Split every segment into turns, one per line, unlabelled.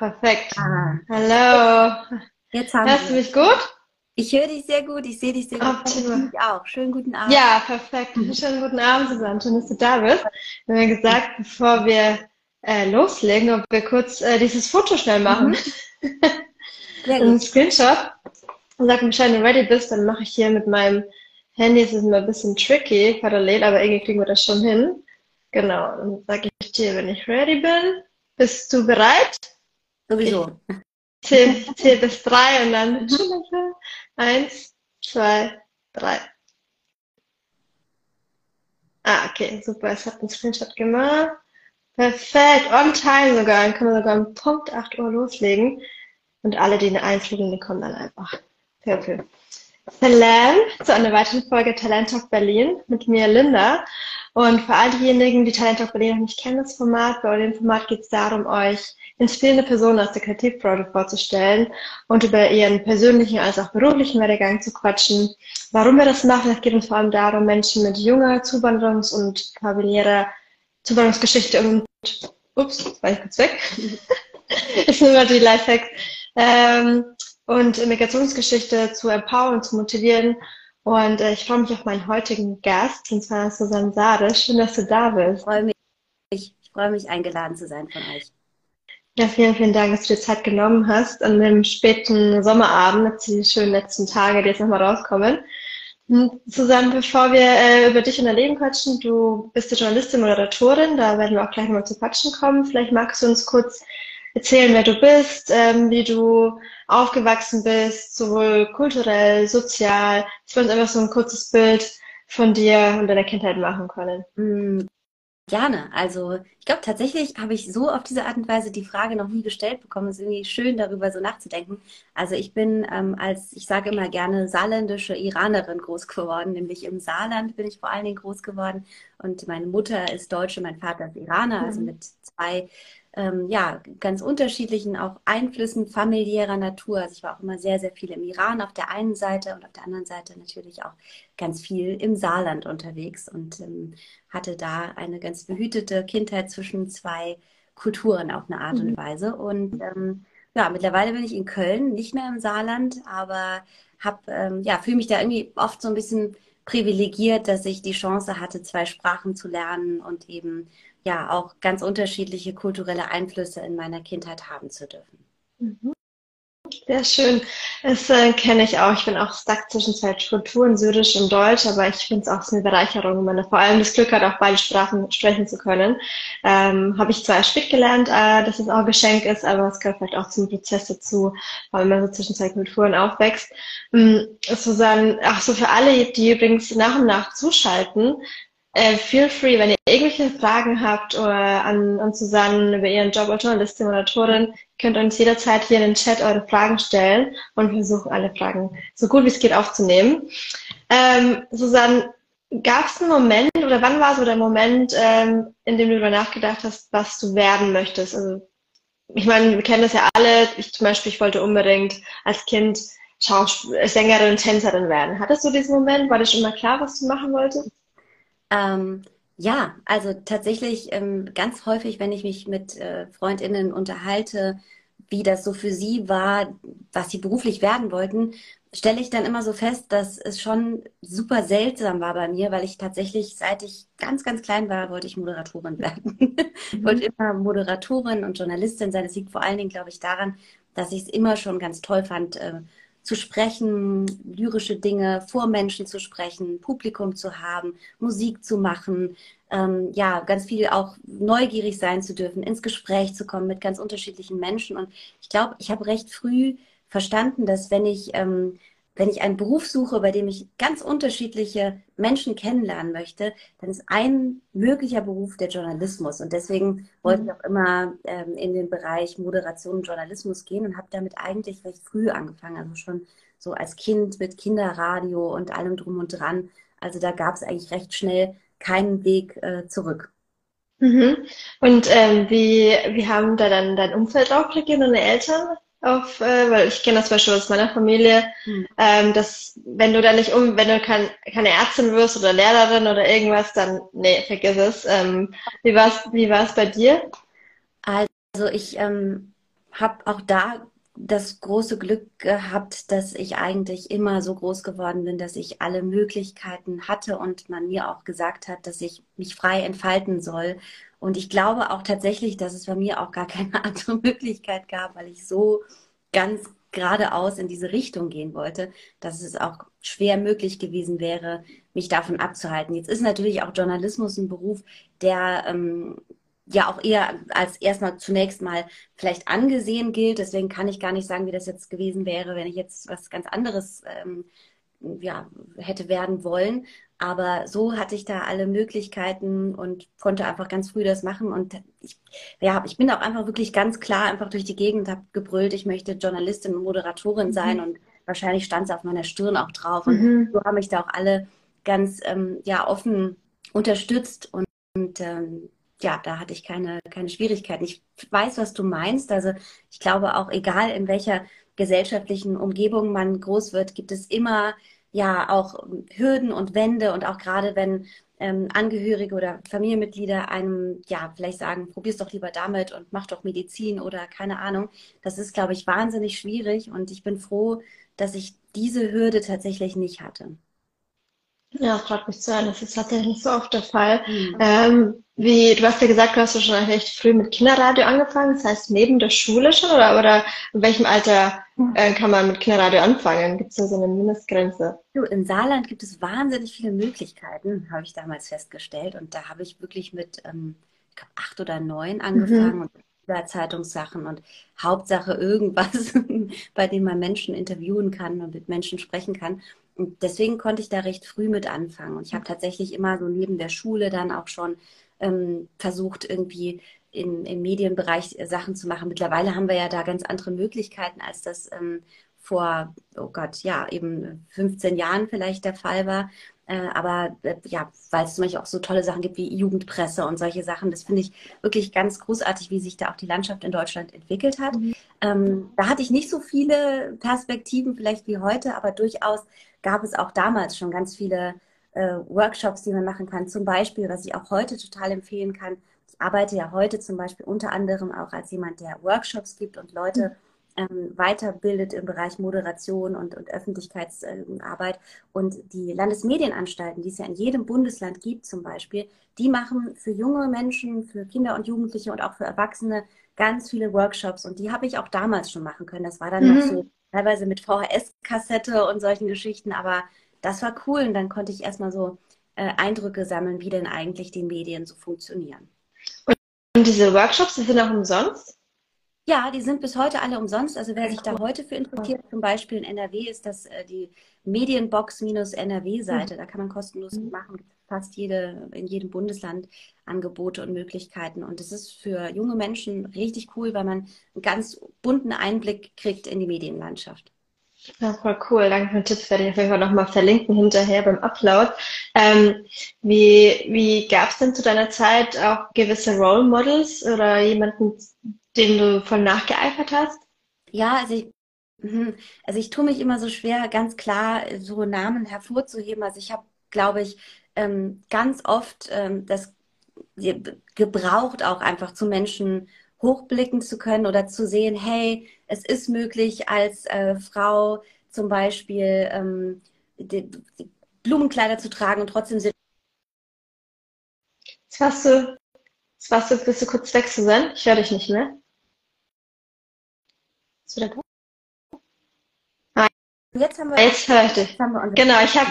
perfekt. Ah. Hallo.
Jetzt haben
Hörst du mich gut?
Ich höre dich sehr gut, ich sehe dich sehr gut.
Optimal.
Ich auch. Schönen guten Abend.
Ja, perfekt. Schönen guten Abend, Susanne. Schön, dass du da bist. Wir haben gesagt, bevor wir äh, loslegen, ob wir kurz äh, dieses Foto schnell machen. Mhm. Ein Screenshot. Und sag mir, wenn du ready bist, dann mache ich hier mit meinem Handy, es ist immer ein bisschen tricky, parallel, aber irgendwie kriegen wir das schon hin. Genau. Dann sage ich dir, wenn ich ready bin. Bist du bereit?
Sowieso.
Zähl, zähl bis drei und dann mhm. eins, zwei, drei. Ah, okay, super. Ich habe einen Screenshot gemacht. Perfekt, on time sogar. Dann können wir sogar um Punkt 8 Uhr loslegen. Und alle, die eine Eins kriegen, die kommen dann einfach. Perfekt. Salam zu einer weiteren Folge Talent Talk Berlin mit mir, Linda. Und für all diejenigen, die Talent Talk Berlin noch nicht kennen, das Format, bei dem Format geht es darum, euch inspirierende Personen aus der Kreativbranche vorzustellen und über ihren persönlichen als auch beruflichen Werdegang zu quatschen. Warum wir das machen, es geht uns vor allem darum, Menschen mit junger Zuwanderungs- und familiärer Zuwanderungsgeschichte und ups, war ich kurz weg. ich nehme mal die Lifehacks. Ähm, und Migrationsgeschichte zu empowern, zu motivieren. Und äh, ich freue mich auf meinen heutigen Gast, und zwar Susanne Sade. Schön, dass du da bist.
Ich freue mich, ich freue mich, eingeladen zu sein von euch.
Ja, vielen, vielen Dank, dass du dir Zeit genommen hast an dem späten Sommerabend, die schönen letzten Tage, die jetzt nochmal rauskommen. Hm, Susanne, bevor wir äh, über dich und dein Leben quatschen, du bist ja Journalistin, Moderatorin, da werden wir auch gleich nochmal zu quatschen kommen. Vielleicht magst du uns kurz erzählen, wer du bist, ähm, wie du aufgewachsen bist, sowohl kulturell, sozial, dass wir uns einfach so ein kurzes Bild von dir und deiner Kindheit machen können.
Mm, gerne. Also ich glaube tatsächlich habe ich so auf diese Art und Weise die Frage noch nie gestellt bekommen. Es ist irgendwie schön, darüber so nachzudenken. Also ich bin ähm, als, ich sage immer gerne, saarländische Iranerin groß geworden. Nämlich im Saarland bin ich vor allen Dingen groß geworden. Und meine Mutter ist Deutsche, mein Vater ist Iraner, also mhm. mit zwei ähm, ja, ganz unterschiedlichen auch Einflüssen familiärer Natur. Also ich war auch immer sehr, sehr viel im Iran auf der einen Seite und auf der anderen Seite natürlich auch ganz viel im Saarland unterwegs und ähm, hatte da eine ganz behütete Kindheit zwischen zwei Kulturen auf eine Art mhm. und Weise. Und ähm, ja, mittlerweile bin ich in Köln, nicht mehr im Saarland, aber hab, ähm, ja, fühle mich da irgendwie oft so ein bisschen privilegiert, dass ich die Chance hatte, zwei Sprachen zu lernen und eben ja auch ganz unterschiedliche kulturelle Einflüsse in meiner Kindheit haben zu dürfen.
Mhm. Sehr schön. Das äh, kenne ich auch. Ich bin auch stuck zwischen zwei Kulturen, Syrisch und Deutsch, aber ich finde es auch eine Bereicherung, wenn man vor allem das Glück hat, auch beide Sprachen sprechen zu können. Ähm, Habe ich zwar spät gelernt, äh, dass es auch ein Geschenk ist, aber es gehört vielleicht auch zum Prozess dazu, weil man so zwischen zwei Kulturen aufwächst. Ähm, Susanne, ach so für alle, die übrigens nach und nach zuschalten, äh, feel free, wenn ihr irgendwelche Fragen habt oder an, an Susanne über ihren Job als Journalistin oder Autorin, könnt ihr uns jederzeit hier in den Chat eure Fragen stellen und versuchen alle Fragen so gut wie es geht aufzunehmen. Ähm, Susanne, gab es einen Moment oder wann war so der Moment, ähm, in dem du darüber nachgedacht hast, was du werden möchtest? Also ich meine, wir kennen das ja alle. Ich zum Beispiel, ich wollte unbedingt als Kind Sängerin, Tänzerin werden. Hattest du diesen Moment? War dir schon mal klar, was du machen wolltest?
Ähm, ja, also tatsächlich ähm, ganz häufig, wenn ich mich mit äh, Freundinnen unterhalte, wie das so für sie war, was sie beruflich werden wollten, stelle ich dann immer so fest, dass es schon super seltsam war bei mir, weil ich tatsächlich, seit ich ganz, ganz klein war, wollte ich Moderatorin werden. ich wollte mhm. immer Moderatorin und Journalistin sein. Es liegt vor allen Dingen, glaube ich, daran, dass ich es immer schon ganz toll fand, äh, zu sprechen, lyrische Dinge vor Menschen zu sprechen, Publikum zu haben, Musik zu machen, ähm, ja, ganz viel auch neugierig sein zu dürfen, ins Gespräch zu kommen mit ganz unterschiedlichen Menschen. Und ich glaube, ich habe recht früh verstanden, dass wenn ich ähm, wenn ich einen Beruf suche, bei dem ich ganz unterschiedliche Menschen kennenlernen möchte, dann ist ein möglicher Beruf der Journalismus. Und deswegen wollte ich mhm. auch immer ähm, in den Bereich Moderation und Journalismus gehen und habe damit eigentlich recht früh angefangen. Also schon so als Kind mit Kinderradio und allem drum und dran. Also da gab es eigentlich recht schnell keinen Weg äh, zurück.
Mhm. Und ähm, wie, wie haben da dann dein Umfeld auch reagiert, deine Eltern? Auf, äh, weil ich kenne das Beispiel aus meiner Familie, mhm. ähm, dass wenn du da nicht um, wenn du kein, keine Ärztin wirst oder Lehrerin oder irgendwas, dann nee, vergiss es. Ähm, wie war es wie war's bei dir?
Also ich ähm, habe auch da das große Glück gehabt, dass ich eigentlich immer so groß geworden bin, dass ich alle Möglichkeiten hatte und man mir auch gesagt hat, dass ich mich frei entfalten soll. Und ich glaube auch tatsächlich, dass es bei mir auch gar keine andere Möglichkeit gab, weil ich so ganz geradeaus in diese Richtung gehen wollte, dass es auch schwer möglich gewesen wäre, mich davon abzuhalten. Jetzt ist natürlich auch Journalismus ein Beruf, der ähm, ja auch eher als erstmal zunächst mal vielleicht angesehen gilt. Deswegen kann ich gar nicht sagen, wie das jetzt gewesen wäre, wenn ich jetzt was ganz anderes ähm, ja, hätte werden wollen. Aber so hatte ich da alle Möglichkeiten und konnte einfach ganz früh das machen. Und ich, ja, ich bin auch einfach wirklich ganz klar einfach durch die Gegend, habe gebrüllt, ich möchte Journalistin und Moderatorin mhm. sein. Und wahrscheinlich stand es auf meiner Stirn auch drauf. Und mhm. so haben mich da auch alle ganz ähm, ja, offen unterstützt. Und, und ähm, ja, da hatte ich keine, keine Schwierigkeiten. Ich weiß, was du meinst. Also ich glaube auch, egal in welcher gesellschaftlichen Umgebung man groß wird, gibt es immer ja auch Hürden und Wände und auch gerade wenn ähm, Angehörige oder Familienmitglieder einem ja vielleicht sagen, probier's doch lieber damit und mach doch Medizin oder keine Ahnung. Das ist, glaube ich, wahnsinnig schwierig und ich bin froh, dass ich diese Hürde tatsächlich nicht hatte.
Ja, freut mich zu hören. Das ist tatsächlich nicht so oft der Fall. Mhm. Ähm, wie, du hast ja gesagt, du hast ja schon recht früh mit Kinderradio angefangen. Das heißt, neben der Schule schon oder, oder in welchem Alter äh, kann man mit Kinderradio anfangen? Gibt es da so eine Mindestgrenze?
Du, in Saarland gibt es wahnsinnig viele Möglichkeiten, habe ich damals festgestellt. Und da habe ich wirklich mit ähm, ich glaub, acht oder neun angefangen mhm. und Zeitungssachen und Hauptsache irgendwas, bei dem man Menschen interviewen kann und mit Menschen sprechen kann. Und deswegen konnte ich da recht früh mit anfangen. Und ich habe tatsächlich immer so neben der Schule dann auch schon ähm, versucht, irgendwie in, im Medienbereich Sachen zu machen. Mittlerweile haben wir ja da ganz andere Möglichkeiten, als das ähm, vor, oh Gott, ja, eben 15 Jahren vielleicht der Fall war. Äh, aber äh, ja, weil es zum Beispiel auch so tolle Sachen gibt wie Jugendpresse und solche Sachen. Das finde ich wirklich ganz großartig, wie sich da auch die Landschaft in Deutschland entwickelt hat. Mhm. Ähm, da hatte ich nicht so viele Perspektiven vielleicht wie heute, aber durchaus gab es auch damals schon ganz viele äh, Workshops, die man machen kann. Zum Beispiel, was ich auch heute total empfehlen kann. Ich arbeite ja heute zum Beispiel unter anderem auch als jemand, der Workshops gibt und Leute mhm ähm, weiterbildet im Bereich Moderation und, und Öffentlichkeitsarbeit. Und die Landesmedienanstalten, die es ja in jedem Bundesland gibt zum Beispiel, die machen für junge Menschen, für Kinder und Jugendliche und auch für Erwachsene ganz viele Workshops. Und die habe ich auch damals schon machen können. Das war dann mhm. noch so teilweise mit VHS-Kassette und solchen Geschichten, aber das war cool. Und dann konnte ich erstmal so äh, Eindrücke sammeln, wie denn eigentlich die Medien so funktionieren.
Und diese Workshops, die sind auch umsonst?
Ja, die sind bis heute alle umsonst. Also wer sich da heute für interessiert, zum Beispiel in NRW, ist das äh, die Medienbox-NRW-Seite. Da kann man kostenlos mhm. machen. Gibt fast jede, in jedem Bundesland Angebote und Möglichkeiten. Und das ist für junge Menschen richtig cool, weil man einen ganz bunten Einblick kriegt in die Medienlandschaft.
Ja, voll cool. Danke für den Tipp. Werde ich auf jeden Fall nochmal verlinken hinterher beim Upload. Ähm, wie wie gab es denn zu deiner Zeit auch gewisse Role Models oder jemanden, dem du voll nachgeeifert hast?
Ja, also ich, mhm. also ich tue mich immer so schwer, ganz klar so Namen hervorzuheben. Also ich habe, glaube ich, ähm, ganz oft ähm, das gebraucht, auch einfach zu Menschen hochblicken zu können oder zu sehen, hey, es ist möglich, als äh, Frau zum Beispiel ähm, Blumenkleider zu tragen und trotzdem
Jetzt warst du, jetzt warst du, bist du kurz weg, Susanne? Ich höre dich nicht mehr. Ist wieder da? Ah, jetzt haben wir. Jetzt höre ich dich. Genau, ich habe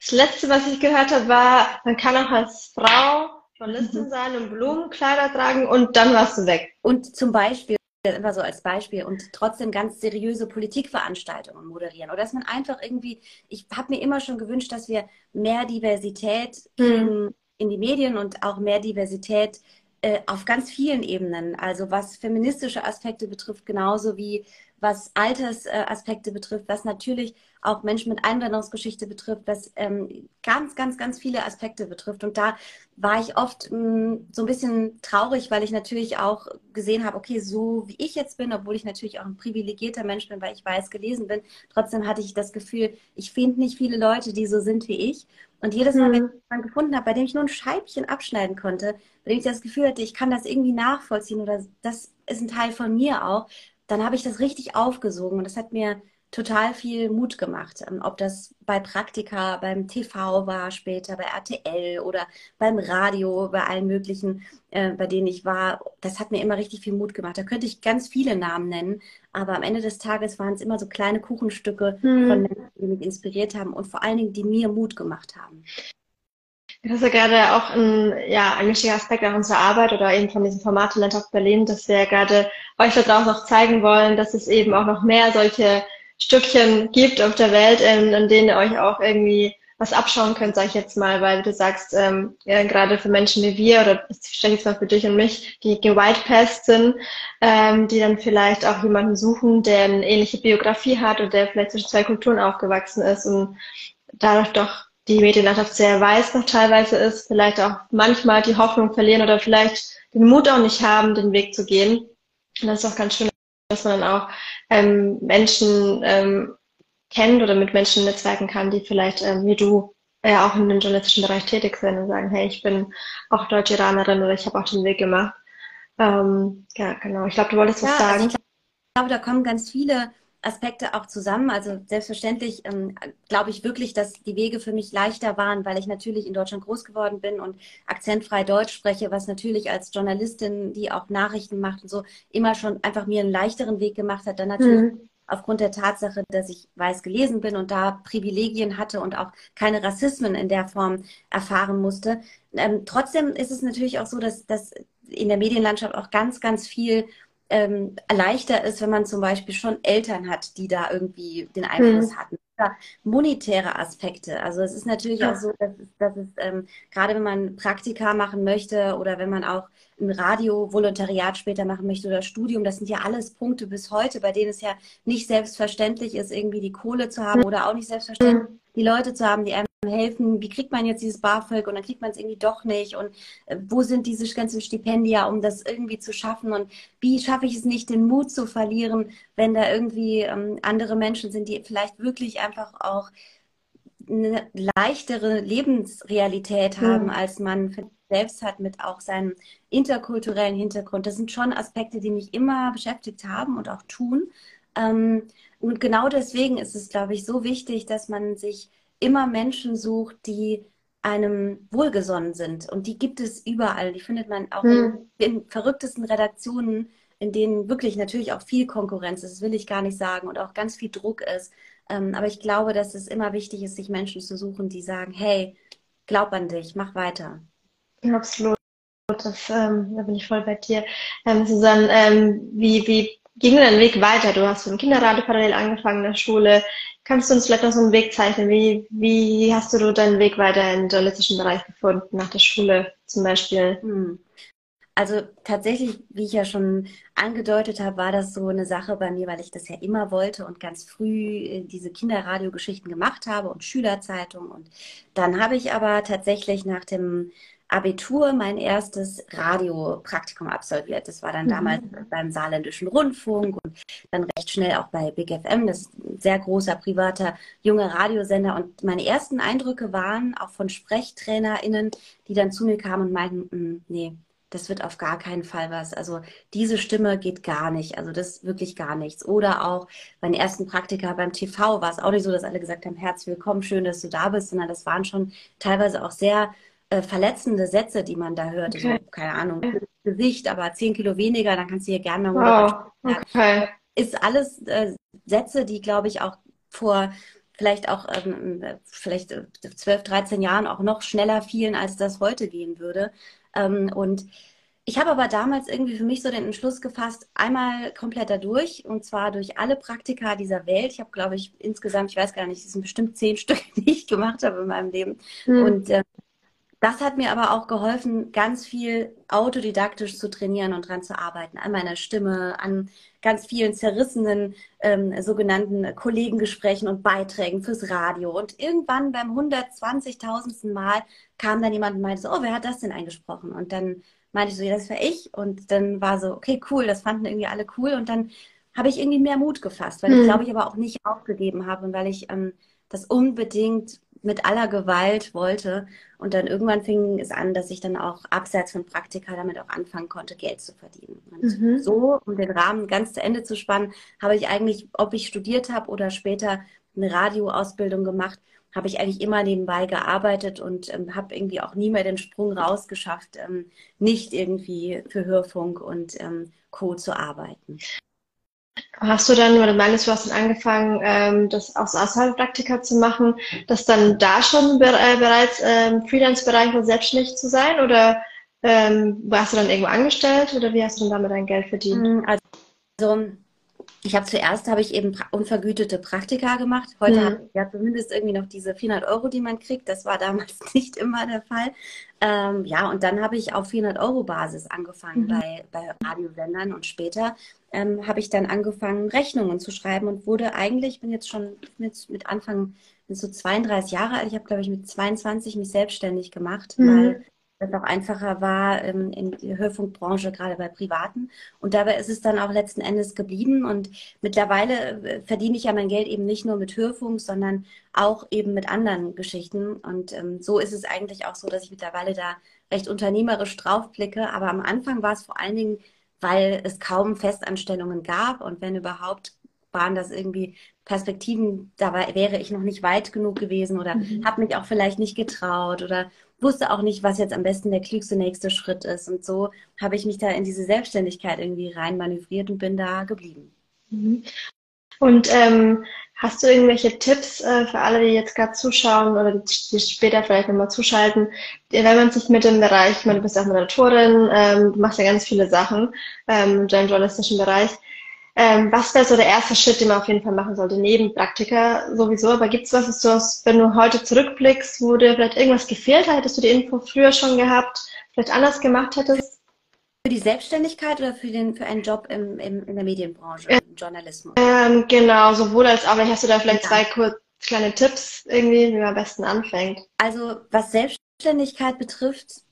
das letzte, was ich gehört habe, war, man kann auch als Frau Journalistin mhm. sein und Blumenkleider tragen und dann warst du weg.
Und zum Beispiel, immer so als Beispiel, und trotzdem ganz seriöse Politikveranstaltungen moderieren. Oder dass man einfach irgendwie, ich habe mir immer schon gewünscht, dass wir mehr Diversität mhm. in die Medien und auch mehr Diversität äh, auf ganz vielen Ebenen. Also was feministische Aspekte betrifft, genauso wie was Altersaspekte betrifft, was natürlich auch Menschen mit Einwanderungsgeschichte betrifft, was ähm, ganz, ganz, ganz viele Aspekte betrifft. Und da war ich oft mh, mm, so ein bisschen traurig, weil ich natürlich auch gesehen habe, okay, so wie ich jetzt bin, obwohl ich natürlich auch ein privilegierter Mensch bin, weil ich weiß gelesen bin, trotzdem hatte ich das Gefühl, ich finde nicht viele Leute, die so sind wie ich. Und jedes Mal, wenn mhm. ich jemanden gefunden habe, bei dem ich nur ein Scheibchen abschneiden konnte, bei dem ich das Gefühl hatte, ich kann das irgendwie nachvollziehen oder das ist ein Teil von mir auch, dann habe ich das richtig aufgesogen und das hat mir total viel Mut gemacht. Ähm, ob das bei Praktika, beim TV war, später bei RTL oder beim Radio, bei allen möglichen, äh, bei denen ich war. Das hat mir immer richtig viel Mut gemacht. Da könnte ich ganz viele Namen nennen, aber am Ende des Tages waren es immer so kleine Kuchenstücke hm. von Menschen, die mich inspiriert haben und vor allen Dingen, die mir Mut gemacht haben.
Das ist ja gerade auch ein, ja, ein wichtiger Aspekt auch unserer Arbeit oder eben von diesem Format Talent auf Berlin, dass wir gerade euch da draußen auch zeigen wollen, dass es eben auch noch mehr solche Stückchen gibt auf der Welt, in, in denen ihr euch auch irgendwie was abschauen könnt, sag ich jetzt mal, weil du sagst, ähm, ja, gerade für Menschen wie wir, oder ich jetzt mal für dich und mich, die White Past sind, ähm, die dann vielleicht auch jemanden suchen, der eine ähnliche Biografie hat oder der vielleicht zwischen zwei Kulturen aufgewachsen ist und dadurch doch die Medienlandschaft sehr weiß noch teilweise ist, vielleicht auch manchmal die Hoffnung verlieren oder vielleicht den Mut auch nicht haben, den Weg zu gehen. Und das ist auch ganz schön, dass man dann auch ähm, Menschen ähm, kennt oder mit Menschen netzwerken kann, die vielleicht ähm, wie du äh, auch in dem journalistischen Bereich tätig sind und sagen, hey, ich bin auch Deutsch-Iranerin oder ich habe auch den Weg gemacht. Ähm, ja, genau. Ich glaube, du wolltest ja, was sagen. Also
ich glaube, da kommen ganz viele Aspekte auch zusammen. Also selbstverständlich ähm, glaube ich wirklich, dass die Wege für mich leichter waren, weil ich natürlich in Deutschland groß geworden bin und akzentfrei Deutsch spreche, was natürlich als Journalistin, die auch Nachrichten macht und so, immer schon einfach mir einen leichteren Weg gemacht hat. Dann natürlich mhm. aufgrund der Tatsache, dass ich weiß gelesen bin und da Privilegien hatte und auch keine Rassismen in der Form erfahren musste. Ähm, trotzdem ist es natürlich auch so, dass, dass in der Medienlandschaft auch ganz, ganz viel ähm, leichter ist, wenn man zum Beispiel schon Eltern hat, die da irgendwie den Einfluss mhm. hatten. Monetäre Aspekte. Also es ist natürlich ja. auch so, dass es, dass es ähm, gerade wenn man Praktika machen möchte oder wenn man auch ein Radio-Volontariat später machen möchte oder Studium, das sind ja alles Punkte bis heute, bei denen es ja nicht selbstverständlich ist, irgendwie die Kohle zu haben mhm. oder auch nicht selbstverständlich mhm. die Leute zu haben, die einem helfen, wie kriegt man jetzt dieses BAföG und dann kriegt man es irgendwie doch nicht und äh, wo sind diese ganzen Stipendien, um das irgendwie zu schaffen und wie schaffe ich es nicht, den Mut zu verlieren, wenn da irgendwie ähm, andere Menschen sind, die vielleicht wirklich einfach auch eine leichtere Lebensrealität haben, mhm. als man selbst hat mit auch seinem interkulturellen Hintergrund. Das sind schon Aspekte, die mich immer beschäftigt haben und auch tun. Ähm, und genau deswegen ist es, glaube ich, so wichtig, dass man sich immer Menschen sucht, die einem wohlgesonnen sind. Und die gibt es überall. Die findet man auch hm. in den verrücktesten Redaktionen, in denen wirklich natürlich auch viel Konkurrenz ist, das will ich gar nicht sagen, und auch ganz viel Druck ist. Ähm, aber ich glaube, dass es immer wichtig ist, sich Menschen zu suchen, die sagen, hey, glaub an dich, mach weiter.
Absolut. Das, ähm, da bin ich voll bei dir. Ähm, Susanne, ähm, wie, wie ging dein Weg weiter? Du hast im Kinderradio parallel angefangen in der Schule. Kannst du uns vielleicht noch so einen Weg zeichnen? Wie, wie hast du deinen Weg weiter im journalistischen Bereich gefunden, nach der Schule zum Beispiel? Hm.
Also tatsächlich, wie ich ja schon angedeutet habe, war das so eine Sache bei mir, weil ich das ja immer wollte und ganz früh äh, diese Kinderradiogeschichten gemacht habe und Schülerzeitung. Und dann habe ich aber tatsächlich nach dem Abitur mein erstes Radiopraktikum absolviert. Das war dann mhm. damals beim Saarländischen Rundfunk und dann recht schnell auch bei Big FM. Das ist ein sehr großer privater junger Radiosender. Und meine ersten Eindrücke waren auch von SprechtrainerInnen, die dann zu mir kamen und meinten, hm, nee, das wird auf gar keinen Fall was. Also diese Stimme geht gar nicht. Also das wirklich gar nichts. Oder auch meine ersten Praktika beim TV war es auch nicht so, dass alle gesagt haben, herzlich willkommen, schön, dass du da bist, sondern das waren schon teilweise auch sehr äh, verletzende Sätze, die man da hört. Okay. So, keine Ahnung, Gesicht, aber zehn Kilo weniger, dann kannst du hier gerne mal wow. okay. Ist alles äh, Sätze, die, glaube ich, auch vor vielleicht auch ähm, vielleicht 12, 13 Jahren auch noch schneller fielen, als das heute gehen würde. Ähm, und ich habe aber damals irgendwie für mich so den Entschluss gefasst, einmal komplett dadurch und zwar durch alle Praktika dieser Welt. Ich habe, glaube ich, insgesamt, ich weiß gar nicht, es sind bestimmt zehn Stück, die ich gemacht habe in meinem Leben. Hm. Und äh, das hat mir aber auch geholfen, ganz viel autodidaktisch zu trainieren und dran zu arbeiten, an meiner Stimme, an ganz vielen zerrissenen ähm, sogenannten Kollegengesprächen und Beiträgen fürs Radio. Und irgendwann beim 120.000. Mal kam dann jemand und meinte so, oh, wer hat das denn eingesprochen? Und dann meinte ich so, ja, das war ich. Und dann war so, okay, cool, das fanden irgendwie alle cool. Und dann habe ich irgendwie mehr Mut gefasst, weil ich, hm. glaube ich, aber auch nicht aufgegeben habe und weil ich ähm, das unbedingt mit aller Gewalt wollte. Und dann irgendwann fing es an, dass ich dann auch abseits von Praktika damit auch anfangen konnte, Geld zu verdienen. Und mhm. so, um den Rahmen ganz zu Ende zu spannen, habe ich eigentlich, ob ich studiert habe oder später eine Radioausbildung gemacht, habe ich eigentlich immer nebenbei gearbeitet und ähm, habe irgendwie auch nie mehr den Sprung rausgeschafft, ähm, nicht irgendwie für Hörfunk und ähm, Co. zu arbeiten.
Hast du dann, weil du meinst, du hast dann angefangen, ähm, das aus Außerhalb-Praktika zu machen, dass dann da schon äh, bereits ähm, Freelance-Bereich und selbstständig zu sein oder ähm, warst du dann irgendwo angestellt oder wie hast du dann damit dein Geld verdient?
Hm, also ich habe zuerst habe ich eben unvergütete Praktika gemacht. Heute mhm. habe ich ja zumindest irgendwie noch diese 400 Euro, die man kriegt. Das war damals nicht immer der Fall. Ähm, ja, und dann habe ich auf 400 Euro Basis angefangen mhm. bei, bei Radiosendern und später ähm, habe ich dann angefangen, Rechnungen zu schreiben und wurde eigentlich, ich bin jetzt schon mit, mit Anfang, bin so 32 Jahre alt, ich habe glaube ich mit 22 mich selbstständig gemacht, mhm. weil das auch einfacher war ähm, in der Hörfunkbranche, gerade bei Privaten. Und dabei ist es dann auch letzten Endes geblieben. Und mittlerweile äh, verdiene ich ja mein Geld eben nicht nur mit Hörfunk, sondern auch eben mit anderen Geschichten. Und ähm, so ist es eigentlich auch so, dass ich mittlerweile da recht unternehmerisch draufblicke. Aber am Anfang war es vor allen Dingen, weil es kaum Festanstellungen gab und wenn überhaupt waren das irgendwie Perspektiven, da wäre ich noch nicht weit genug gewesen oder mhm. habe mich auch vielleicht nicht getraut oder wusste auch nicht, was jetzt am besten der klügste nächste Schritt ist. Und so habe ich mich da in diese Selbstständigkeit irgendwie rein manövriert und bin da geblieben.
Mhm. Und ähm, hast du irgendwelche Tipps äh, für alle, die jetzt gerade zuschauen oder die, später vielleicht nochmal zuschalten, wenn man sich mit dem Bereich, ich meine, du bist auch Moderatorin, ähm, du machst ja ganz viele Sachen ähm, im journalistischen Bereich, ähm, was wäre so der erste Schritt, den man auf jeden Fall machen sollte, neben Praktika sowieso? Aber gibt es was, was du hast, wenn du heute zurückblickst, wo dir vielleicht irgendwas gefehlt hat, hättest du die Info früher schon gehabt, vielleicht anders gemacht hättest?
Für die Selbstständigkeit oder für, den, für einen Job im, im, in der Medienbranche, im Journalismus?
Ähm, genau, sowohl als auch. Hast du da vielleicht ja. zwei kurz, kleine Tipps irgendwie, wie man am besten anfängt.
Also was Selbstständigkeit betrifft,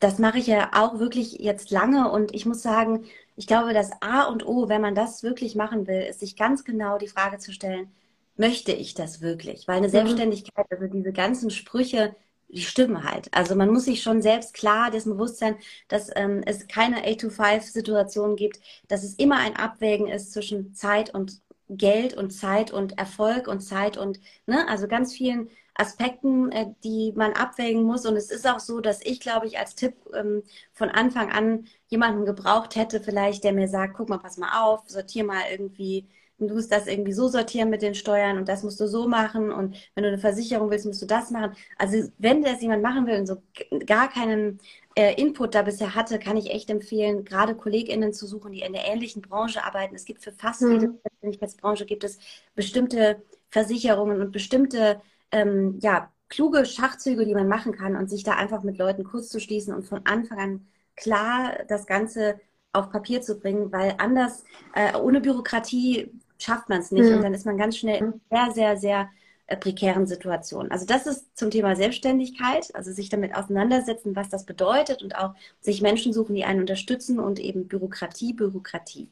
das mache ich ja auch wirklich jetzt lange und ich muss sagen, ich glaube, das A und O, wenn man das wirklich machen will, ist sich ganz genau die Frage zu stellen, möchte ich das wirklich? Weil eine mhm. Selbstständigkeit, also diese ganzen Sprüche, die stimmen halt. Also man muss sich schon selbst klar dessen bewusst sein, dass ähm, es keine 8-to-5-Situation gibt, dass es immer ein Abwägen ist zwischen Zeit und Geld und Zeit und Erfolg und Zeit und, ne, also ganz vielen Aspekten, äh, die man abwägen muss. Und es ist auch so, dass ich, glaube ich, als Tipp ähm, von Anfang an jemanden gebraucht hätte, vielleicht, der mir sagt, guck mal, pass mal auf, sortier mal irgendwie du musst das irgendwie so sortieren mit den Steuern und das musst du so machen und wenn du eine Versicherung willst, musst du das machen. Also wenn das jemand machen will und so gar keinen äh, Input da bisher hatte, kann ich echt empfehlen, gerade KollegInnen zu suchen, die in der ähnlichen Branche arbeiten. Es gibt für fast mhm. jede Selbstständigkeitsbranche gibt es bestimmte Versicherungen und bestimmte ähm, ja, kluge Schachzüge, die man machen kann und sich da einfach mit Leuten kurz zu schließen und von Anfang an klar das Ganze auf Papier zu bringen, weil anders, äh, ohne Bürokratie schafft man es nicht mhm. und dann ist man ganz schnell in sehr, sehr, sehr äh, prekären Situationen. Also das ist zum Thema Selbstständigkeit, also sich damit auseinandersetzen, was das bedeutet und auch sich Menschen suchen, die einen unterstützen und eben Bürokratie, Bürokratie.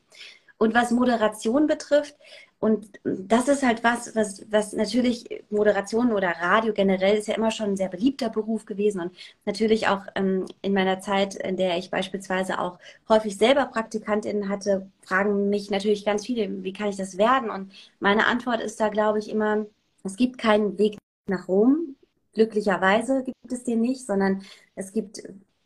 Und was Moderation betrifft, und das ist halt was, was, was natürlich Moderation oder Radio generell ist ja immer schon ein sehr beliebter Beruf gewesen und natürlich auch ähm, in meiner Zeit, in der ich beispielsweise auch häufig selber Praktikantinnen hatte, fragen mich natürlich ganz viele, wie kann ich das werden? Und meine Antwort ist da, glaube ich, immer, es gibt keinen Weg nach Rom. Glücklicherweise gibt es den nicht, sondern es gibt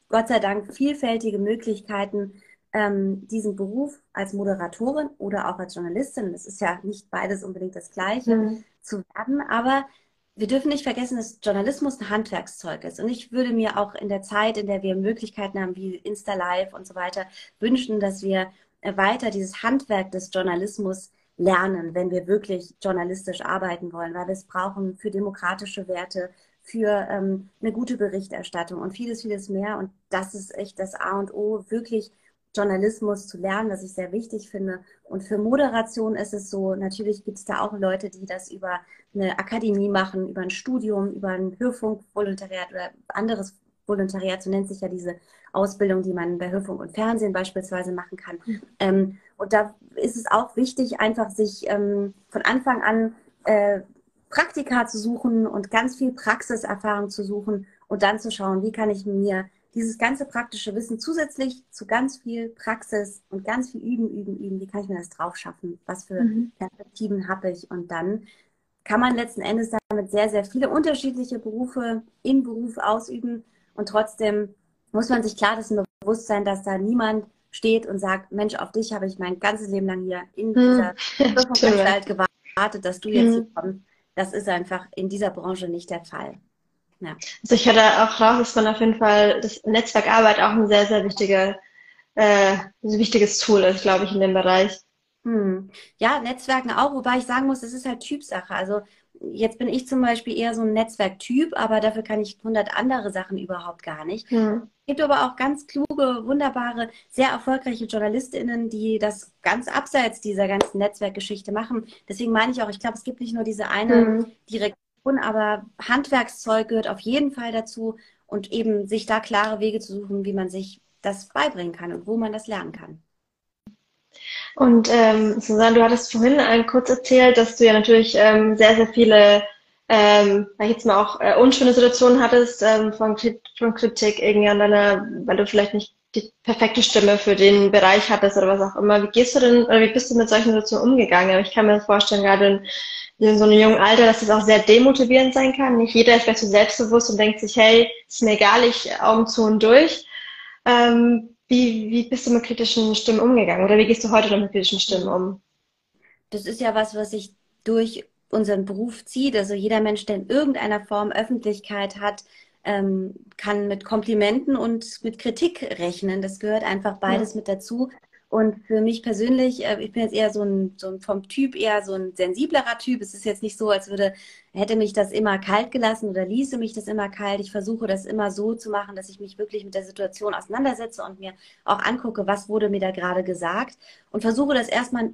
Gott sei Dank vielfältige Möglichkeiten, ähm, diesen Beruf als Moderatorin oder auch als Journalistin, das ist ja nicht beides unbedingt das Gleiche, mhm. zu werden. Aber wir dürfen nicht vergessen, dass Journalismus ein Handwerkszeug ist. Und ich würde mir auch in der Zeit, in der wir Möglichkeiten haben, wie Insta Live und so weiter, wünschen, dass wir weiter dieses Handwerk des Journalismus lernen, wenn wir wirklich journalistisch arbeiten wollen, weil wir es brauchen für demokratische Werte, für ähm, eine gute Berichterstattung und vieles, vieles mehr. Und das ist echt das A und O, wirklich Journalismus zu lernen, was ich sehr wichtig finde. Und für Moderation ist es so, natürlich gibt es da auch Leute, die das über eine Akademie machen, über ein Studium, über ein Hörfunkvolontariat oder anderes Volontariat, so nennt sich ja diese Ausbildung, die man bei Hörfunk und Fernsehen beispielsweise machen kann. Mhm. Ähm, und da ist es auch wichtig, einfach sich ähm, von Anfang an äh, Praktika zu suchen und ganz viel Praxiserfahrung zu suchen und dann zu schauen, wie kann ich mir dieses ganze praktische Wissen zusätzlich zu ganz viel Praxis und ganz viel Üben, Üben, Üben, wie kann ich mir das drauf schaffen? Was für mhm. Perspektiven habe ich? Und dann kann man letzten Endes damit sehr, sehr viele unterschiedliche Berufe im Beruf ausüben und trotzdem muss man sich klar dessen bewusst sein, dass da niemand steht und sagt, Mensch, auf dich habe ich mein ganzes Leben lang hier in dieser Anstalt gewartet, dass du jetzt hier mhm. kommst. Das ist einfach in dieser Branche nicht der Fall.
Ja. Also ich höre auch raus, dass man auf jeden Fall das Netzwerkarbeit auch ein sehr, sehr wichtiger, äh, wichtiges Tool ist, glaube ich, in dem Bereich.
Hm. Ja, Netzwerken auch, wobei ich sagen muss, es ist halt Typsache. Also jetzt bin ich zum Beispiel eher so ein Netzwerktyp, aber dafür kann ich 100 andere Sachen überhaupt gar nicht. Hm. Es gibt aber auch ganz kluge, wunderbare, sehr erfolgreiche JournalistInnen, die das ganz abseits dieser ganzen Netzwerkgeschichte machen. Deswegen meine ich auch, ich glaube, es gibt nicht nur diese eine hm. Direktion, aber Handwerkszeug gehört auf jeden Fall dazu und eben sich da klare Wege zu suchen, wie man sich das beibringen kann und wo man das lernen kann.
Und ähm, Susanne, du hattest vorhin ein, kurz erzählt, dass du ja natürlich ähm, sehr, sehr viele, ähm, ich jetzt mal auch äh, unschöne Situationen hattest ähm, von, von Kritik irgendwie an deiner, weil du vielleicht nicht die perfekte Stimme für den Bereich hattest oder was auch immer. Wie gehst du denn oder wie bist du mit solchen Situationen umgegangen? Ich kann mir vorstellen, gerade in, in so einem jungen Alter, dass das auch sehr demotivierend sein kann. Nicht jeder ist vielleicht so selbstbewusst und denkt sich, hey, ist mir egal, ich Augen zu und durch. Ähm, wie, wie bist du mit kritischen Stimmen umgegangen oder wie gehst du heute noch mit kritischen Stimmen um?
Das ist ja was, was sich durch unseren Beruf zieht. Also jeder Mensch, der in irgendeiner Form Öffentlichkeit hat, ähm, kann mit Komplimenten und mit Kritik rechnen. Das gehört einfach beides ja. mit dazu. Und für mich persönlich, äh, ich bin jetzt eher so ein, so ein vom Typ eher so ein sensiblerer Typ. Es ist jetzt nicht so, als würde, hätte mich das immer kalt gelassen oder ließe mich das immer kalt. Ich versuche das immer so zu machen, dass ich mich wirklich mit der Situation auseinandersetze und mir auch angucke, was wurde mir da gerade gesagt und versuche das erstmal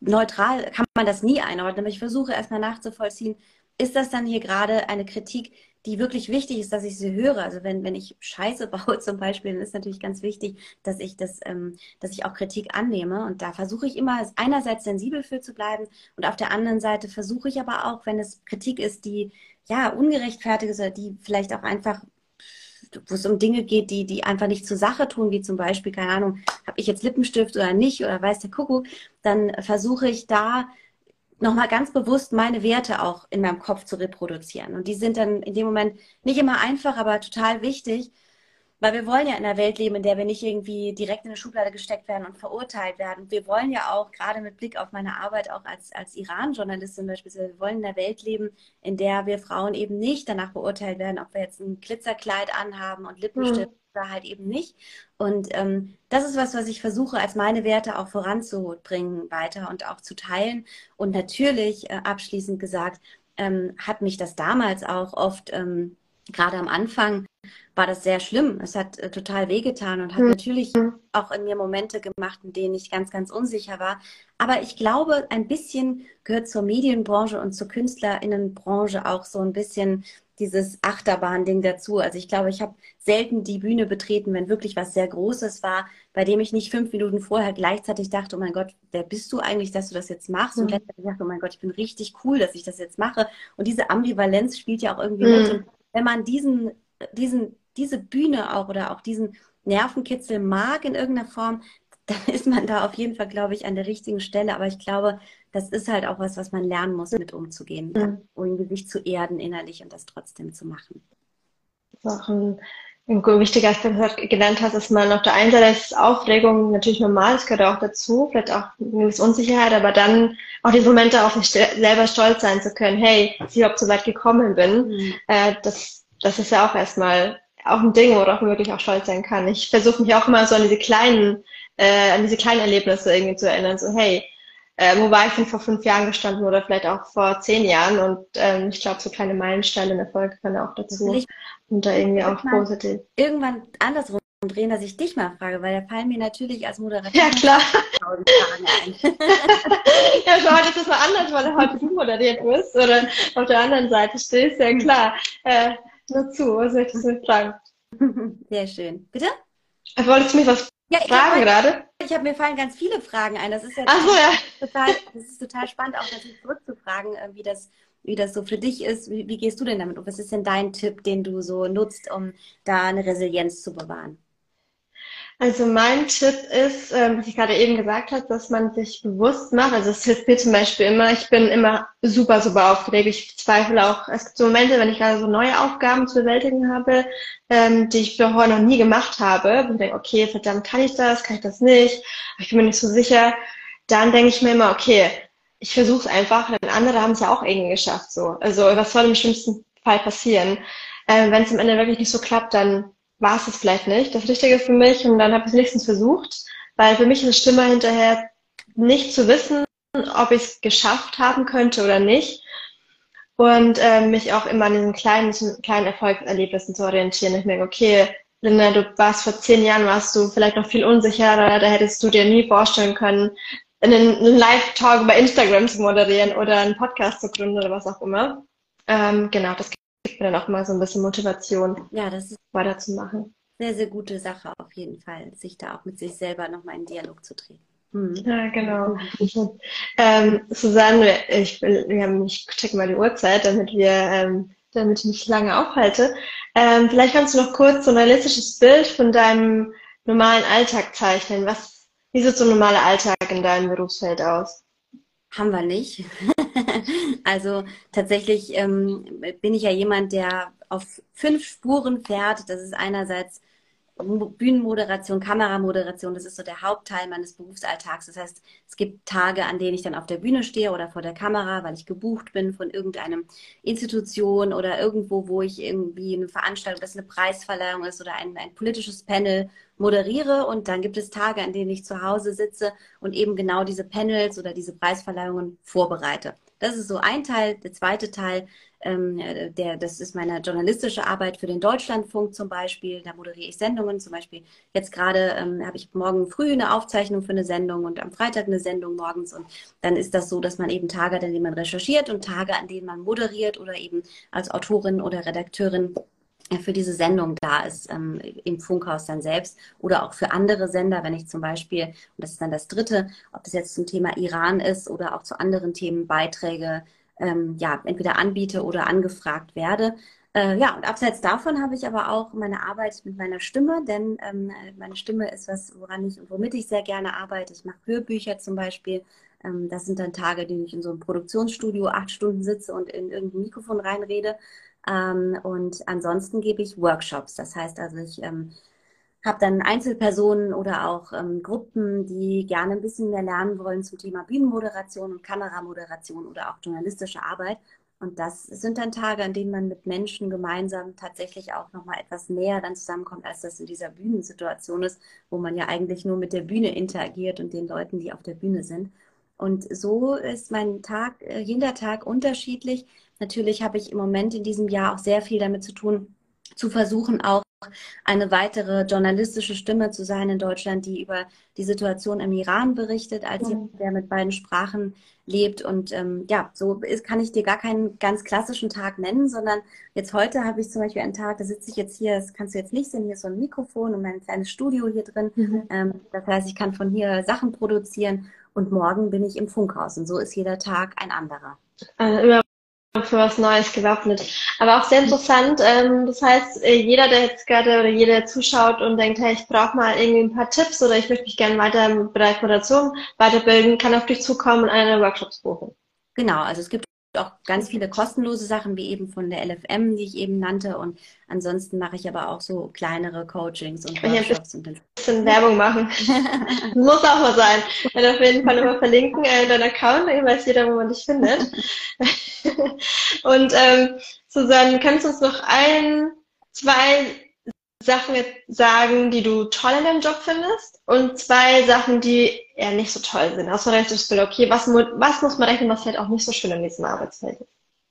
neutral, kann man das nie einordnen, aber ich versuche erstmal nachzuvollziehen, ist das dann hier gerade eine Kritik, die wirklich wichtig ist, dass ich sie höre. Also wenn, wenn ich Scheiße baue zum Beispiel, dann ist natürlich ganz wichtig, dass ich das, ähm, dass ich auch Kritik annehme. Und da versuche ich immer einerseits sensibel für zu bleiben und auf der anderen Seite versuche ich aber auch, wenn es Kritik ist, die ja ungerechtfertigt ist oder die vielleicht auch einfach wo es um Dinge geht, die, die einfach nicht zur Sache tun, wie zum Beispiel, keine Ahnung, habe ich jetzt Lippenstift oder nicht oder weiß der Kuckuck, dann versuche ich da nochmal ganz bewusst meine Werte auch in meinem Kopf zu reproduzieren. Und die sind dann in dem Moment nicht immer einfach, aber total wichtig, weil wir wollen ja in einer Welt leben, in der wir nicht irgendwie direkt in eine Schublade gesteckt werden und verurteilt werden. Wir wollen ja auch, gerade mit Blick auf meine Arbeit, auch als, als Iran-Journalistin beispielsweise, wir wollen in einer Welt leben, in der wir Frauen eben nicht danach beurteilt werden, ob wir jetzt ein Glitzerkleid anhaben und Lippenstift mhm oder halt eben nicht. Und ähm, das ist was, was ich versuche, als meine Werte auch voranzubringen weiter und auch zu teilen. Und natürlich, äh, abschließend gesagt, ähm, hat mich das damals auch oft, ähm, gerade am Anfang, war das sehr schlimm. Es hat äh, total wehgetan und hat mhm. natürlich auch in mir Momente gemacht, in denen ich ganz, ganz unsicher war. Aber ich glaube, ein bisschen gehört zur Medienbranche und zur Künstlerinnenbranche auch so ein bisschen dieses Achterbahn-Ding dazu. Also ich glaube, ich habe selten die Bühne betreten, wenn wirklich was sehr Großes war, bei dem ich nicht fünf Minuten vorher gleichzeitig dachte, oh mein Gott, wer bist du eigentlich, dass du das jetzt machst? Mhm. Und gleichzeitig dachte, oh mein Gott, ich bin richtig cool, dass ich das jetzt mache. Und diese Ambivalenz spielt ja auch irgendwie mhm. mit. Und wenn man diesen, diesen, diese Bühne auch oder auch diesen Nervenkitzel mag in irgendeiner Form, dann ist man da auf jeden Fall, glaube ich, an der richtigen Stelle. Aber ich glaube, das ist halt auch was, was man lernen muss, mit umzugehen, mhm. irgendwie sich zu erden innerlich und das trotzdem zu machen.
Das ist auch ein, ein wichtiger Aspekt, was du genannt hast, dass man auf der einen Seite ist Aufregung natürlich normal, das gehört auch dazu, vielleicht auch eine gewisse Unsicherheit, aber dann auch diese Momente auf sich selber stolz sein zu können, hey, dass ich überhaupt so weit gekommen bin, mhm. äh, das, das ist ja auch erstmal auch ein Ding, worauf man wirklich auch stolz sein kann. Ich versuche mich auch immer so an diese kleinen, äh, an diese kleinen Erlebnisse irgendwie zu erinnern, so hey, äh, wo war ich denn vor fünf Jahren gestanden oder vielleicht auch vor zehn Jahren? Und ähm, ich glaube, so kleine Meilensteine in Erfolg können auch dazu und da irgendwie auch positiv.
Irgendwann andersrum drehen, dass ich dich mal frage, weil da fallen mir natürlich als Moderatorin
ja, klar. Fragen ein. ja, schau, das ist mal anders, weil heute du moderiert wirst oder auf der anderen Seite stehst. Ja, klar. Äh, nur zu, was möchtest du fragen?
Sehr schön. Bitte?
Wolltest du mich was ja, Fragen hab, gerade?
Ich habe mir fallen ganz viele Fragen ein. Das ist ja,
so, ja.
total, das ist total spannend, auch natürlich zurückzufragen, äh, wie das wie das so für dich ist. Wie, wie gehst du denn damit um? Was ist denn dein Tipp, den du so nutzt, um da eine Resilienz zu bewahren?
Also mein Tipp ist, ähm, was ich gerade eben gesagt habe, dass man sich bewusst macht. Also es hilft mir zum Beispiel immer, ich bin immer super, super aufgeregt. Ich zweifle auch, es gibt so Momente, wenn ich gerade so neue Aufgaben zu bewältigen habe, ähm, die ich vorher noch nie gemacht habe, und denke, okay, verdammt, kann ich das, kann ich das nicht? Ich bin mir nicht so sicher. Dann denke ich mir immer, okay, ich versuche es einfach, denn andere haben es ja auch irgendwie geschafft. So. Also was soll im schlimmsten Fall passieren? Ähm, wenn es am Ende wirklich nicht so klappt, dann war es es vielleicht nicht, das Richtige für mich. Und dann habe ich es nächstens versucht, weil für mich ist es schlimmer hinterher nicht zu wissen, ob ich es geschafft haben könnte oder nicht. Und äh, mich auch immer an diesen kleinen, kleinen Erfolgserlebnissen zu orientieren. Ich denke, okay, Linda, du warst vor zehn Jahren, warst du vielleicht noch viel unsicherer, da hättest du dir nie vorstellen können, einen Live-Talk bei Instagram zu moderieren oder einen Podcast zu gründen oder was auch immer. Ähm, genau, das gibt mir dann auch mal so ein bisschen Motivation,
ja, das ist
weiterzumachen.
Sehr, sehr gute Sache auf jeden Fall, sich da auch mit sich selber nochmal in Dialog zu treten. Hm.
Ja, genau. ähm, Susanne, ich, wir haben, ich check mal die Uhrzeit, damit wir, ähm, damit ich nicht lange aufhalte. Ähm, vielleicht kannst du noch kurz so ein realistisches Bild von deinem normalen Alltag zeichnen. Was, wie sieht so ein normaler Alltag in deinem Berufsfeld aus?
Haben wir nicht. also tatsächlich ähm, bin ich ja jemand, der auf fünf Spuren fährt. Das ist einerseits Bühnenmoderation, Kameramoderation, das ist so der Hauptteil meines Berufsalltags. Das heißt, es gibt Tage, an denen ich dann auf der Bühne stehe oder vor der Kamera, weil ich gebucht bin von irgendeinem Institution oder irgendwo, wo ich irgendwie eine Veranstaltung, das eine Preisverleihung ist oder ein, ein politisches Panel moderiere. Und dann gibt es Tage, an denen ich zu Hause sitze und eben genau diese Panels oder diese Preisverleihungen vorbereite. Das ist so ein Teil. Der zweite Teil ähm, der, das ist meine journalistische Arbeit für den Deutschlandfunk zum Beispiel. Da moderiere ich Sendungen. Zum Beispiel jetzt gerade ähm, habe ich morgen früh eine Aufzeichnung für eine Sendung und am Freitag eine Sendung morgens. Und dann ist das so, dass man eben Tage, an denen man recherchiert und Tage, an denen man moderiert oder eben als Autorin oder Redakteurin für diese Sendung da ist ähm, im Funkhaus dann selbst oder auch für andere Sender, wenn ich zum Beispiel, und das ist dann das dritte, ob das jetzt zum Thema Iran ist oder auch zu anderen Themen Beiträge ähm, ja, entweder anbiete oder angefragt werde. Äh, ja, und abseits davon habe ich aber auch meine Arbeit mit meiner Stimme, denn ähm, meine Stimme ist was, woran ich und womit ich sehr gerne arbeite. Ich mache Hörbücher zum Beispiel. Ähm, das sind dann Tage, die ich in so einem Produktionsstudio acht Stunden sitze und in irgendein Mikrofon reinrede. Ähm, und ansonsten gebe ich Workshops. Das heißt also, ich ähm, habe dann Einzelpersonen oder auch ähm, Gruppen, die gerne ein bisschen mehr lernen wollen zum Thema Bühnenmoderation und Kameramoderation oder auch journalistische Arbeit. Und das sind dann Tage, an denen man mit Menschen gemeinsam tatsächlich auch nochmal etwas näher dann zusammenkommt, als das in dieser Bühnensituation ist, wo man ja eigentlich nur mit der Bühne interagiert und den Leuten, die auf der Bühne sind. Und so ist mein Tag, äh, jeder Tag unterschiedlich. Natürlich habe ich im Moment in diesem Jahr auch sehr viel damit zu tun, zu versuchen, auch eine weitere journalistische Stimme zu sein in Deutschland, die über die Situation im Iran berichtet, als mhm. jemand, der mit beiden Sprachen lebt. Und ähm, ja, so ist, kann ich dir gar keinen ganz klassischen Tag nennen, sondern jetzt heute habe ich zum Beispiel einen Tag, da sitze ich jetzt hier, das kannst du jetzt nicht sehen, hier ist so ein Mikrofon und mein kleines Studio hier drin. Mhm. Ähm, das heißt, ich kann von hier Sachen produzieren und morgen bin ich im Funkhaus und so ist jeder Tag ein anderer.
Also für was Neues gewappnet. Aber auch sehr interessant. Ähm, das heißt, äh, jeder, der jetzt gerade oder jeder, der zuschaut und denkt, hey, ich brauche mal irgendwie ein paar Tipps oder ich möchte mich gerne weiter im Bereich Moderation weiterbilden, kann auf dich zukommen und eine Workshops buchen.
Genau, also es gibt auch ganz viele kostenlose Sachen, wie eben von der LFM, die ich eben nannte. Und ansonsten mache ich aber auch so kleinere Coachings und Workshops.
Und ein bisschen Werbung machen. Muss auch mal sein. Und auf jeden Fall immer verlinken äh, deinen Account, dann weiß jeder, wo man dich findet. und ähm, Susanne, kannst du uns noch ein, zwei Sachen sagen, die du toll in deinem Job findest und zwei Sachen, die eher nicht so toll sind. Aus dem Bild, okay, was, was muss man rechnen, was vielleicht auch nicht so schön in diesem Arbeitsfeld ist?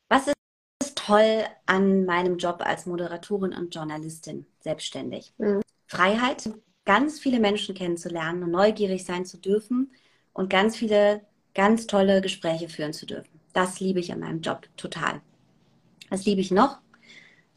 Was ist toll an meinem Job als Moderatorin und Journalistin selbstständig? Mhm. Freiheit, ganz viele Menschen kennenzulernen und neugierig sein zu dürfen und ganz viele ganz tolle Gespräche führen zu dürfen. Das liebe ich an meinem Job total. Was liebe ich noch?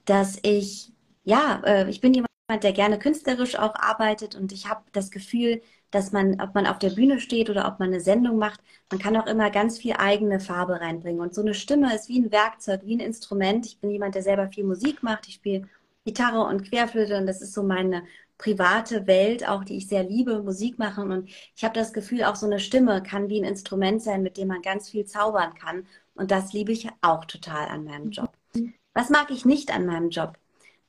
Dass ich ja, äh, ich bin jemand, der gerne künstlerisch auch arbeitet und ich habe das Gefühl, dass man, ob man auf der Bühne steht oder ob man eine Sendung macht, man kann auch immer ganz viel eigene Farbe reinbringen. Und so eine Stimme ist wie ein Werkzeug, wie ein Instrument. Ich bin jemand, der selber viel Musik macht. Ich spiele Gitarre und Querflöte und das ist so meine private Welt, auch die ich sehr liebe, Musik machen. Und ich habe das Gefühl, auch so eine Stimme kann wie ein Instrument sein, mit dem man ganz viel zaubern kann. Und das liebe ich auch total an meinem Job. Was mag ich nicht an meinem Job?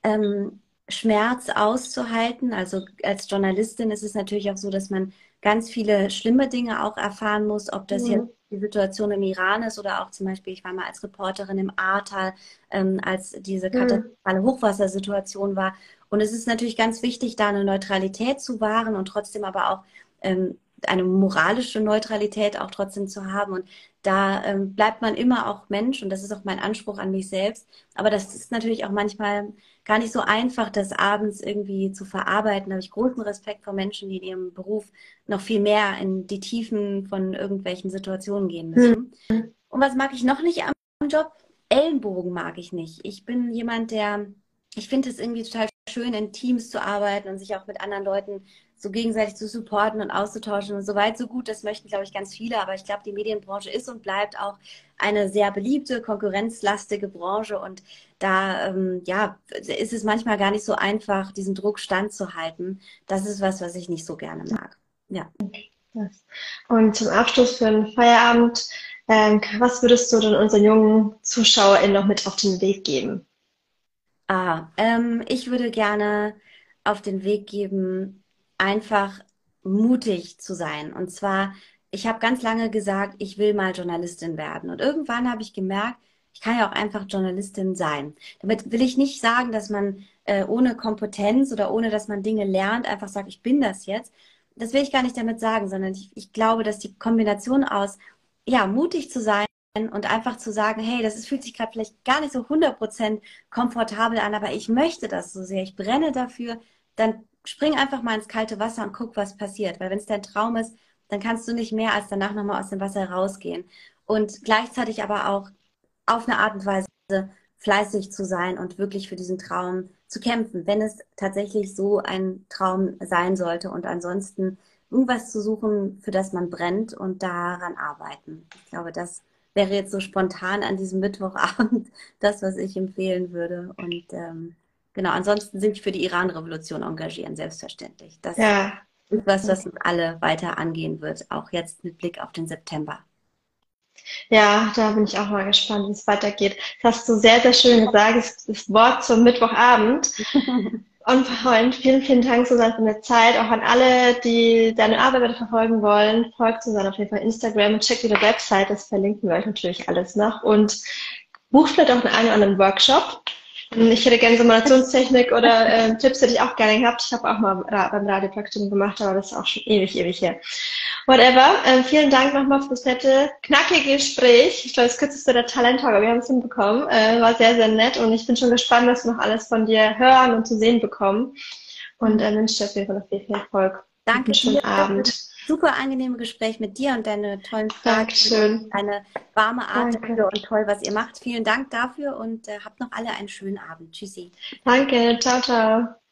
Ähm, Schmerz auszuhalten. Also als Journalistin ist es natürlich auch so, dass man ganz viele schlimme Dinge auch erfahren muss, ob das mhm. jetzt die Situation im Iran ist oder auch zum Beispiel, ich war mal als Reporterin im Ahrtal, ähm, als diese mhm. katastrophale Hochwassersituation war. Und es ist natürlich ganz wichtig, da eine Neutralität zu wahren und trotzdem aber auch ähm, eine moralische Neutralität auch trotzdem zu haben. Und da ähm, bleibt man immer auch Mensch und das ist auch mein Anspruch an mich selbst. Aber das ist natürlich auch manchmal gar nicht so einfach, das abends irgendwie zu verarbeiten. Da habe ich großen Respekt vor Menschen, die in ihrem Beruf noch viel mehr in die Tiefen von irgendwelchen Situationen gehen müssen. Mhm. Und was mag ich noch nicht am Job? Ellenbogen mag ich nicht. Ich bin jemand, der, ich finde es irgendwie total schön, in Teams zu arbeiten und sich auch mit anderen Leuten so gegenseitig zu supporten und auszutauschen und so weit, so gut. Das möchten, glaube ich, ganz viele. Aber ich glaube, die Medienbranche ist und bleibt auch eine sehr beliebte, konkurrenzlastige Branche. Und da ähm, ja, ist es manchmal gar nicht so einfach, diesen Druck standzuhalten. Das ist was, was ich nicht so gerne mag. Ja.
Und zum Abschluss für den Feierabend, ähm, was würdest du denn unseren jungen ZuschauerInnen noch mit auf den Weg geben?
Ah, ähm, ich würde gerne auf den Weg geben, einfach mutig zu sein. Und zwar, ich habe ganz lange gesagt, ich will mal Journalistin werden. Und irgendwann habe ich gemerkt, ich kann ja auch einfach Journalistin sein. Damit will ich nicht sagen, dass man äh, ohne Kompetenz oder ohne, dass man Dinge lernt, einfach sagt, ich bin das jetzt. Das will ich gar nicht damit sagen, sondern ich, ich glaube, dass die Kombination aus, ja, mutig zu sein, und einfach zu sagen, hey, das ist, fühlt sich gerade vielleicht gar nicht so 100% komfortabel an, aber ich möchte das so sehr, ich brenne dafür, dann spring einfach mal ins kalte Wasser und guck, was passiert. Weil wenn es dein Traum ist, dann kannst du nicht mehr als danach nochmal aus dem Wasser rausgehen. Und gleichzeitig aber auch auf eine Art und Weise fleißig zu sein und wirklich für diesen Traum zu kämpfen, wenn es tatsächlich so ein Traum sein sollte. Und ansonsten irgendwas zu suchen, für das man brennt und daran arbeiten. Ich glaube, das wäre jetzt so spontan an diesem Mittwochabend das, was ich empfehlen würde. Und ähm, genau, ansonsten sich für die Iran-Revolution engagieren, selbstverständlich. Das ja. ist was, was uns alle weiter angehen wird, auch jetzt mit Blick auf den September.
Ja, da bin ich auch mal gespannt, wie es weitergeht. Das hast du sehr, sehr schön gesagt, das Wort zum Mittwochabend. Und Freund, vielen, vielen Dank, Susanne, für deine Zeit. Auch an alle, die deine Arbeit verfolgen wollen. Folgt Susanne auf jeden Fall Instagram und checkt ihre Website. Das verlinken wir euch natürlich alles noch. Und bucht vielleicht auch einen, einen oder anderen Workshop. Ich hätte gerne Simulationstechnik oder äh, Tipps hätte ich auch gerne gehabt. Ich habe auch mal beim Radiopraktikum gemacht, aber das ist auch schon ewig, ewig her. Whatever. Ähm, vielen Dank nochmal für das nette, knackige Gespräch. Ich glaube, das kürzeste der Talent aber wir haben es hinbekommen. Äh, war sehr, sehr nett und ich bin schon gespannt, was wir noch alles von dir hören und zu sehen bekommen. Und äh, wünsche dir auf jeden Fall noch viel, viel Erfolg.
Danke. Einen schönen Abend super angenehme Gespräch mit dir und deine tollen
Fragen. Dankeschön.
Eine warme Art und toll, was ihr macht. Vielen Dank dafür und äh, habt noch alle einen schönen Abend. Tschüssi.
Danke. Ciao, ciao.